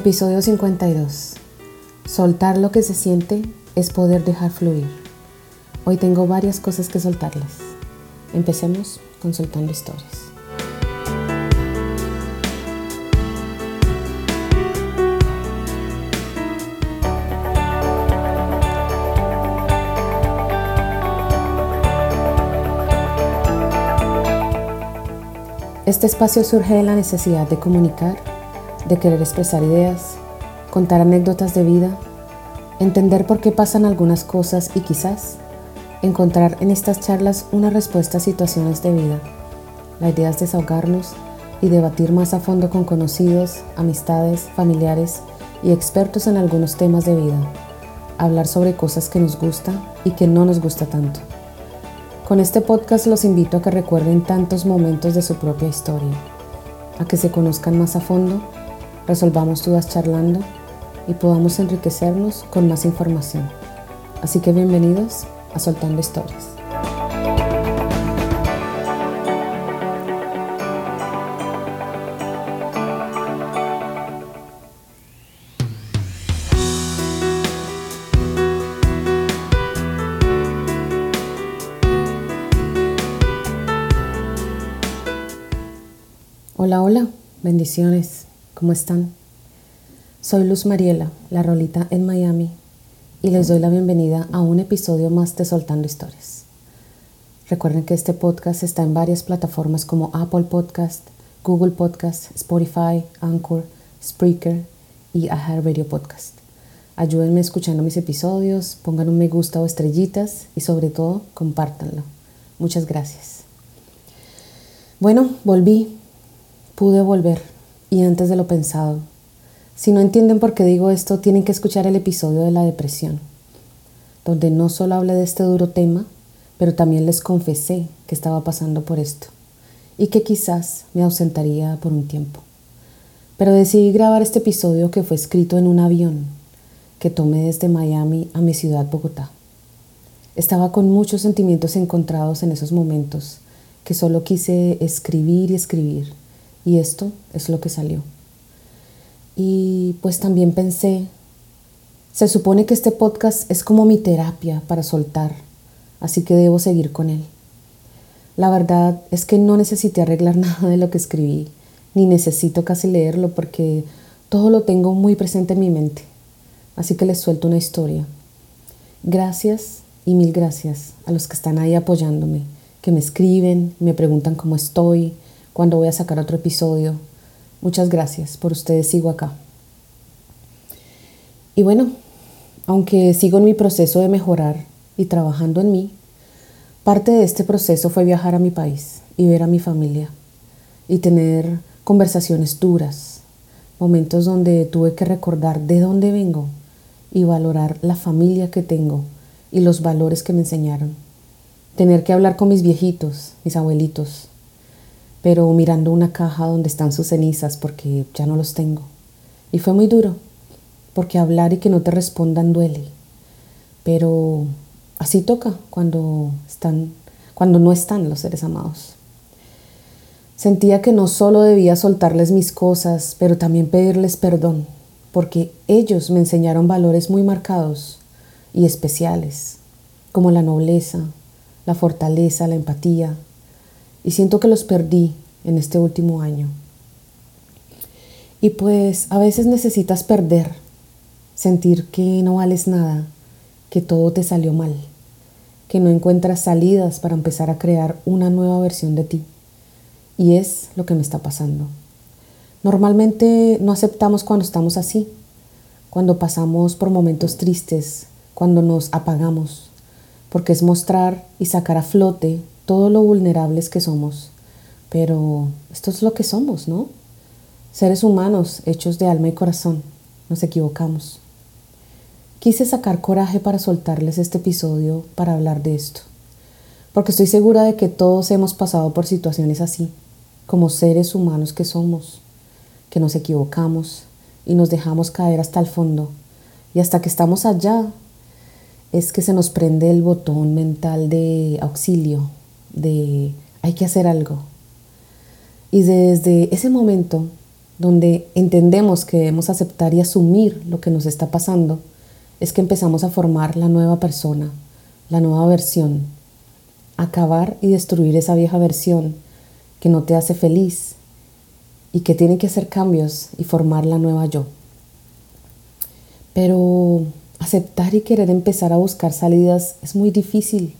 Episodio 52. Soltar lo que se siente es poder dejar fluir. Hoy tengo varias cosas que soltarles. Empecemos con soltando historias. Este espacio surge de la necesidad de comunicar de querer expresar ideas, contar anécdotas de vida, entender por qué pasan algunas cosas y quizás encontrar en estas charlas una respuesta a situaciones de vida. La idea es desahogarnos y debatir más a fondo con conocidos, amistades, familiares y expertos en algunos temas de vida. Hablar sobre cosas que nos gusta y que no nos gusta tanto. Con este podcast los invito a que recuerden tantos momentos de su propia historia, a que se conozcan más a fondo resolvamos dudas charlando y podamos enriquecernos con más información. Así que bienvenidos a Soltando Historias. Hola, hola, bendiciones. ¿Cómo están? Soy Luz Mariela, la rolita en Miami, y les doy la bienvenida a un episodio más de Soltando Historias. Recuerden que este podcast está en varias plataformas como Apple Podcast, Google Podcast, Spotify, Anchor, Spreaker y Radio Podcast. Ayúdenme escuchando mis episodios, pongan un me gusta o estrellitas y sobre todo compártanlo. Muchas gracias. Bueno, volví, pude volver y antes de lo pensado. Si no entienden por qué digo esto, tienen que escuchar el episodio de la depresión, donde no solo hablé de este duro tema, pero también les confesé que estaba pasando por esto y que quizás me ausentaría por un tiempo. Pero decidí grabar este episodio que fue escrito en un avión que tomé desde Miami a mi ciudad Bogotá. Estaba con muchos sentimientos encontrados en esos momentos que solo quise escribir y escribir y esto es lo que salió. Y pues también pensé, se supone que este podcast es como mi terapia para soltar, así que debo seguir con él. La verdad es que no necesité arreglar nada de lo que escribí, ni necesito casi leerlo porque todo lo tengo muy presente en mi mente. Así que les suelto una historia. Gracias y mil gracias a los que están ahí apoyándome, que me escriben, me preguntan cómo estoy, cuando voy a sacar otro episodio. Muchas gracias, por ustedes sigo acá. Y bueno, aunque sigo en mi proceso de mejorar y trabajando en mí, parte de este proceso fue viajar a mi país y ver a mi familia y tener conversaciones duras, momentos donde tuve que recordar de dónde vengo y valorar la familia que tengo y los valores que me enseñaron. Tener que hablar con mis viejitos, mis abuelitos, pero mirando una caja donde están sus cenizas porque ya no los tengo. Y fue muy duro, porque hablar y que no te respondan duele. Pero así toca cuando están cuando no están los seres amados. Sentía que no solo debía soltarles mis cosas, pero también pedirles perdón, porque ellos me enseñaron valores muy marcados y especiales, como la nobleza, la fortaleza, la empatía, y siento que los perdí en este último año. Y pues a veces necesitas perder, sentir que no vales nada, que todo te salió mal, que no encuentras salidas para empezar a crear una nueva versión de ti. Y es lo que me está pasando. Normalmente no aceptamos cuando estamos así, cuando pasamos por momentos tristes, cuando nos apagamos, porque es mostrar y sacar a flote todo lo vulnerables que somos. Pero esto es lo que somos, ¿no? Seres humanos hechos de alma y corazón. Nos equivocamos. Quise sacar coraje para soltarles este episodio para hablar de esto. Porque estoy segura de que todos hemos pasado por situaciones así, como seres humanos que somos, que nos equivocamos y nos dejamos caer hasta el fondo. Y hasta que estamos allá es que se nos prende el botón mental de auxilio, de hay que hacer algo. Y desde ese momento donde entendemos que debemos aceptar y asumir lo que nos está pasando, es que empezamos a formar la nueva persona, la nueva versión, acabar y destruir esa vieja versión que no te hace feliz y que tiene que hacer cambios y formar la nueva yo. Pero aceptar y querer empezar a buscar salidas es muy difícil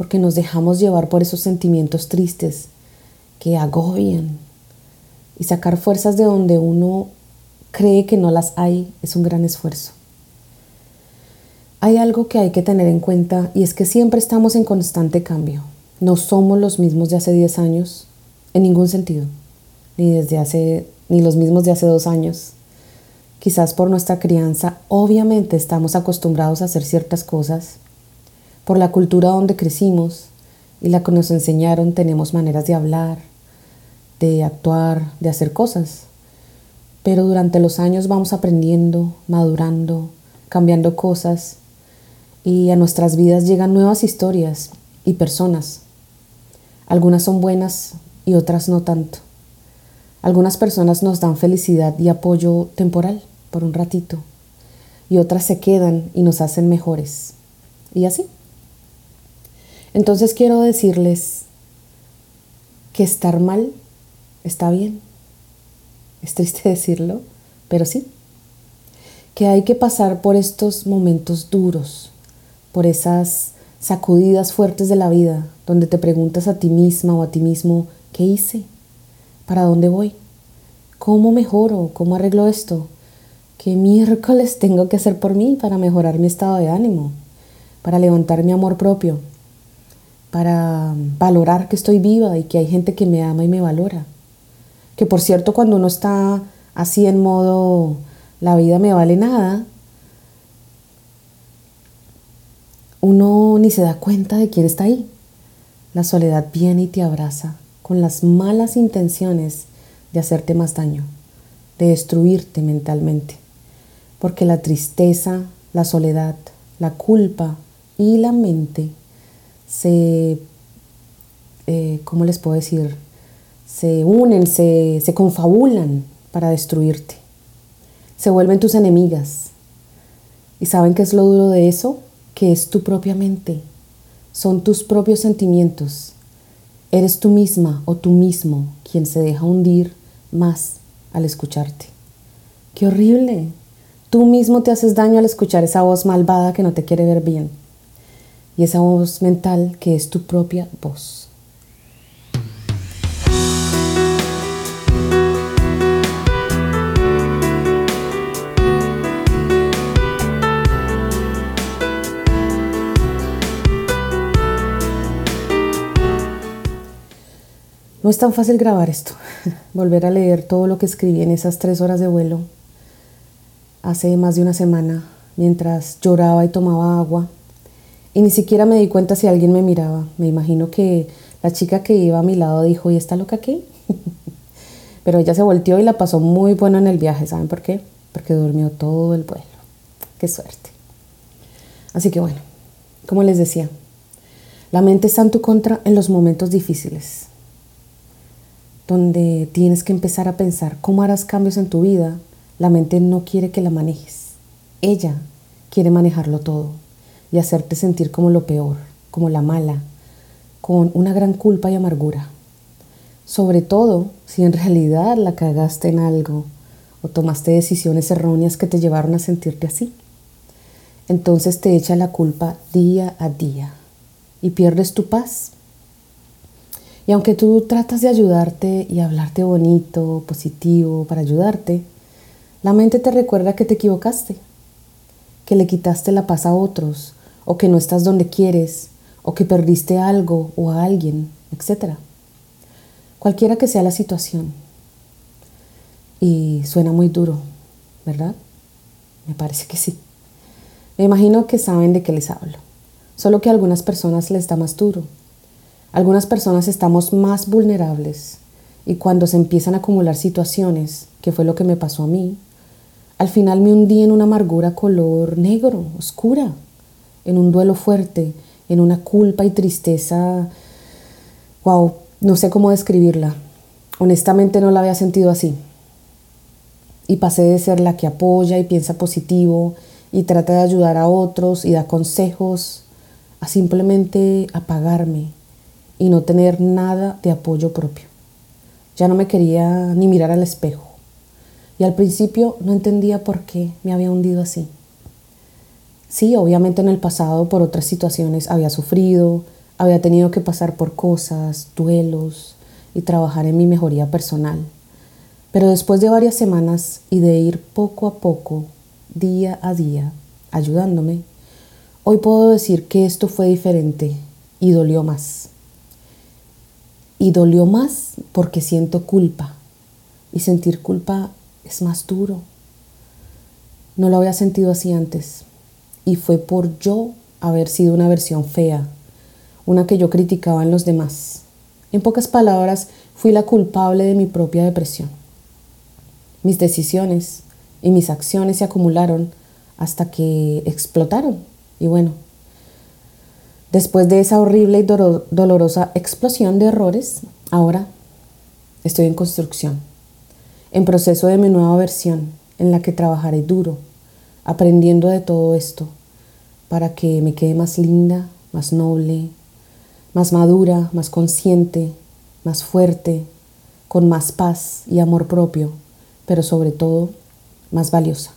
porque nos dejamos llevar por esos sentimientos tristes que agobian. Y sacar fuerzas de donde uno cree que no las hay es un gran esfuerzo. Hay algo que hay que tener en cuenta y es que siempre estamos en constante cambio. No somos los mismos de hace 10 años, en ningún sentido, ni desde hace ni los mismos de hace dos años. Quizás por nuestra crianza, obviamente estamos acostumbrados a hacer ciertas cosas. Por la cultura donde crecimos y la que nos enseñaron, tenemos maneras de hablar, de actuar, de hacer cosas. Pero durante los años vamos aprendiendo, madurando, cambiando cosas y a nuestras vidas llegan nuevas historias y personas. Algunas son buenas y otras no tanto. Algunas personas nos dan felicidad y apoyo temporal por un ratito y otras se quedan y nos hacen mejores. Y así. Entonces quiero decirles que estar mal está bien. Es triste decirlo, pero sí. Que hay que pasar por estos momentos duros, por esas sacudidas fuertes de la vida, donde te preguntas a ti misma o a ti mismo, ¿qué hice? ¿Para dónde voy? ¿Cómo mejoro? ¿Cómo arreglo esto? ¿Qué miércoles tengo que hacer por mí para mejorar mi estado de ánimo? Para levantar mi amor propio? Para valorar que estoy viva y que hay gente que me ama y me valora. Que por cierto, cuando uno está así en modo la vida me vale nada, uno ni se da cuenta de quién está ahí. La soledad viene y te abraza con las malas intenciones de hacerte más daño, de destruirte mentalmente. Porque la tristeza, la soledad, la culpa y la mente se, eh, ¿cómo les puedo decir? Se unen, se, se confabulan para destruirte. Se vuelven tus enemigas. ¿Y saben qué es lo duro de eso? que es tu propia mente, son tus propios sentimientos. Eres tú misma o tú mismo quien se deja hundir más al escucharte. ¡Qué horrible! Tú mismo te haces daño al escuchar esa voz malvada que no te quiere ver bien. Y esa voz mental que es tu propia voz. No es tan fácil grabar esto, volver a leer todo lo que escribí en esas tres horas de vuelo hace más de una semana, mientras lloraba y tomaba agua, y ni siquiera me di cuenta si alguien me miraba. Me imagino que la chica que iba a mi lado dijo, ¿y está loca aquí? Pero ella se volteó y la pasó muy buena en el viaje, ¿saben por qué? Porque durmió todo el vuelo. Qué suerte. Así que bueno, como les decía, la mente está en tu contra en los momentos difíciles donde tienes que empezar a pensar cómo harás cambios en tu vida, la mente no quiere que la manejes. Ella quiere manejarlo todo y hacerte sentir como lo peor, como la mala, con una gran culpa y amargura. Sobre todo si en realidad la cagaste en algo o tomaste decisiones erróneas que te llevaron a sentirte así. Entonces te echa la culpa día a día y pierdes tu paz y aunque tú tratas de ayudarte y hablarte bonito, positivo, para ayudarte, la mente te recuerda que te equivocaste, que le quitaste la paz a otros, o que no estás donde quieres, o que perdiste algo o a alguien, etc. Cualquiera que sea la situación. Y suena muy duro, ¿verdad? Me parece que sí. Me imagino que saben de qué les hablo, solo que a algunas personas les da más duro algunas personas estamos más vulnerables y cuando se empiezan a acumular situaciones, que fue lo que me pasó a mí, al final me hundí en una amargura color negro, oscura, en un duelo fuerte, en una culpa y tristeza. Wow, no sé cómo describirla. Honestamente no la había sentido así. Y pasé de ser la que apoya y piensa positivo y trata de ayudar a otros y da consejos a simplemente apagarme y no tener nada de apoyo propio. Ya no me quería ni mirar al espejo. Y al principio no entendía por qué me había hundido así. Sí, obviamente en el pasado por otras situaciones había sufrido, había tenido que pasar por cosas, duelos y trabajar en mi mejoría personal. Pero después de varias semanas y de ir poco a poco, día a día, ayudándome, hoy puedo decir que esto fue diferente y dolió más. Y dolió más porque siento culpa. Y sentir culpa es más duro. No lo había sentido así antes. Y fue por yo haber sido una versión fea, una que yo criticaba en los demás. En pocas palabras, fui la culpable de mi propia depresión. Mis decisiones y mis acciones se acumularon hasta que explotaron. Y bueno, después de esa horrible y dolorosa explosión de errores, ahora estoy en construcción, en proceso de mi nueva versión, en la que trabajaré duro, aprendiendo de todo esto, para que me quede más linda, más noble, más madura, más consciente, más fuerte, con más paz y amor propio pero sobre todo más valiosa.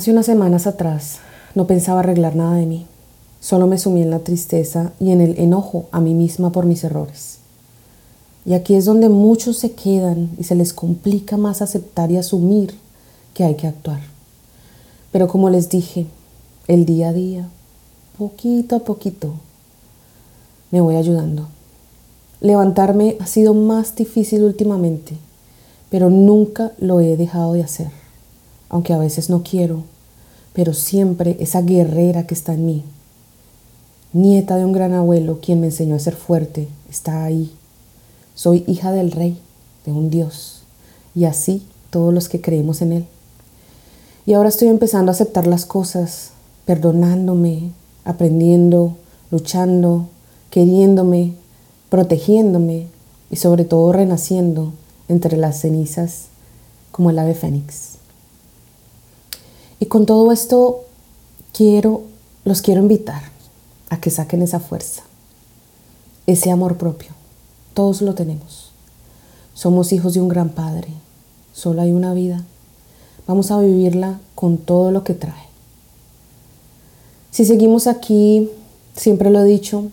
Hace unas semanas atrás no pensaba arreglar nada de mí, solo me sumí en la tristeza y en el enojo a mí misma por mis errores. Y aquí es donde muchos se quedan y se les complica más aceptar y asumir que hay que actuar. Pero como les dije, el día a día, poquito a poquito, me voy ayudando. Levantarme ha sido más difícil últimamente, pero nunca lo he dejado de hacer, aunque a veces no quiero, pero siempre esa guerrera que está en mí, nieta de un gran abuelo quien me enseñó a ser fuerte, está ahí soy hija del rey, de un Dios, y así todos los que creemos en Él. Y ahora estoy empezando a aceptar las cosas, perdonándome, aprendiendo, luchando, queriéndome, protegiéndome y sobre todo renaciendo entre las cenizas como el ave fénix. Y con todo esto quiero, los quiero invitar a que saquen esa fuerza, ese amor propio todos lo tenemos. Somos hijos de un gran Padre. Solo hay una vida. Vamos a vivirla con todo lo que trae. Si seguimos aquí, siempre lo he dicho,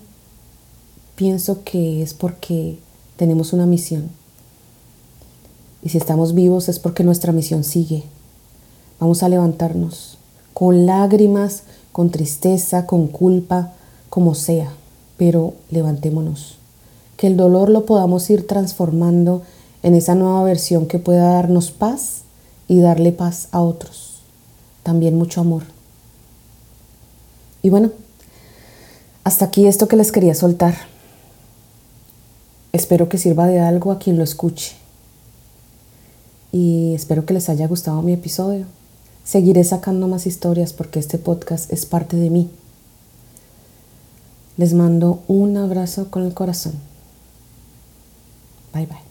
pienso que es porque tenemos una misión. Y si estamos vivos es porque nuestra misión sigue. Vamos a levantarnos con lágrimas, con tristeza, con culpa, como sea, pero levantémonos que el dolor lo podamos ir transformando en esa nueva versión que pueda darnos paz y darle paz a otros. También mucho amor. Y bueno, hasta aquí esto que les quería soltar. Espero que sirva de algo a quien lo escuche. Y espero que les haya gustado mi episodio. Seguiré sacando más historias porque este podcast es parte de mí. Les mando un abrazo con el corazón. Bye bye.